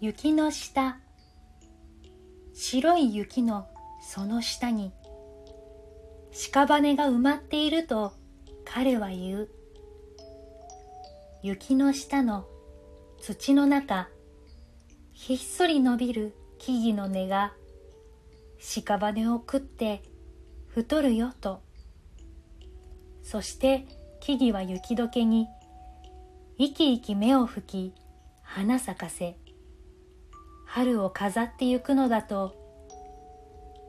雪の下。白い雪のその下に屍が埋まっていると彼は言う。雪の下の土の中ひっそり伸びる木々の根が屍を食って太るよと。そして木々は雪解けに生き生き目を吹き花咲かせ。春を飾ってゆくのだと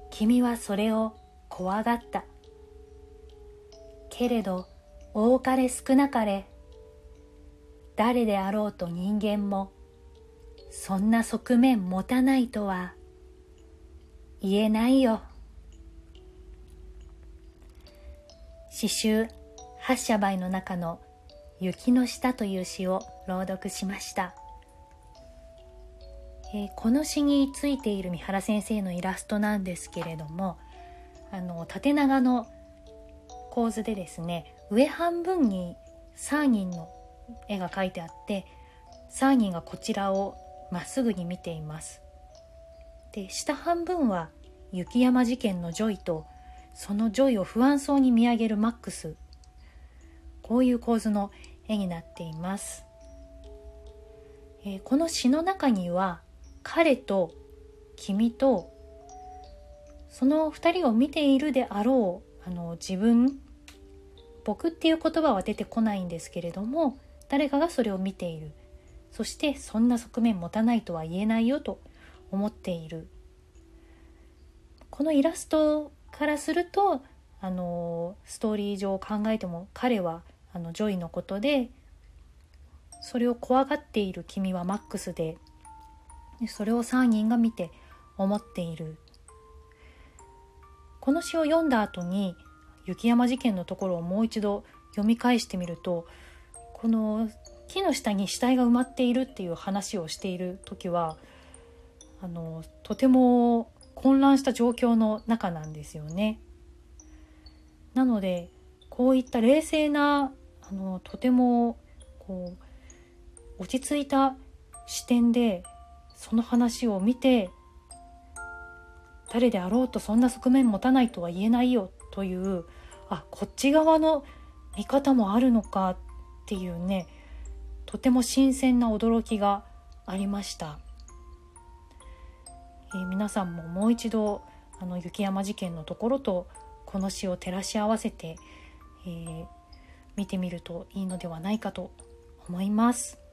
君はそれを怖がった。けれど多かれ少なかれ誰であろうと人間もそんな側面持たないとは言えないよ。詩集八社梅の中の雪の下という詩を朗読しました、えー、この詩についている三原先生のイラストなんですけれどもあの縦長の構図でですね上半分にサーニンの絵が描いてあってサーニンがこちらをまっすぐに見ています。で下半分は雪山事件のジョイとそのジョイを不安そうに見上げるマックス。こういう構図の絵になっています、えー、この詩の中には彼と君とその2人を見ているであろうあの自分僕っていう言葉は出てこないんですけれども誰かがそれを見ている。そしてそんな側面持たないとは言えないよと思っている。このイラストからするとあのストーリー上考えても彼はあのジョイのことでそれを怖がっている君はマックスででそれを3人が見て思っているこの詩を読んだ後に雪山事件のところをもう一度読み返してみるとこの木の下に死体が埋まっているっていう話をしている時はあのとても混乱した状況の中なんですよね。なのでこういった冷静なあのとてもこう落ち着いた視点でその話を見て誰であろうとそんな側面持たないとは言えないよというあこっち側の見方もあるのかっていうねとても新鮮な驚きがありました、えー、皆さんももう一度あの雪山事件のところとこの詩を照らし合わせて、えー、見てみるといいのではないかと思います。